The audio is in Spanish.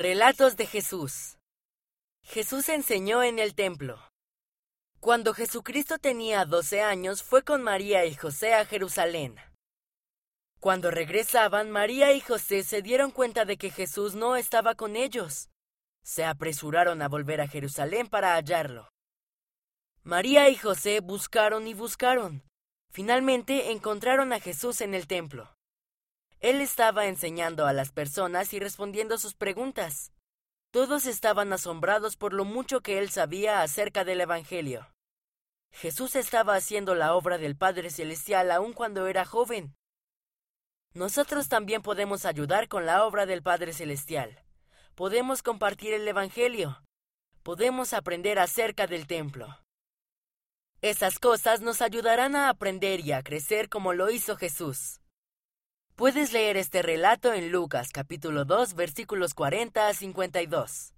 Relatos de Jesús. Jesús enseñó en el templo. Cuando Jesucristo tenía 12 años, fue con María y José a Jerusalén. Cuando regresaban, María y José se dieron cuenta de que Jesús no estaba con ellos. Se apresuraron a volver a Jerusalén para hallarlo. María y José buscaron y buscaron. Finalmente encontraron a Jesús en el templo. Él estaba enseñando a las personas y respondiendo sus preguntas. Todos estaban asombrados por lo mucho que él sabía acerca del Evangelio. Jesús estaba haciendo la obra del Padre Celestial aun cuando era joven. Nosotros también podemos ayudar con la obra del Padre Celestial. Podemos compartir el Evangelio. Podemos aprender acerca del templo. Esas cosas nos ayudarán a aprender y a crecer como lo hizo Jesús. Puedes leer este relato en Lucas capítulo 2 versículos 40 a 52.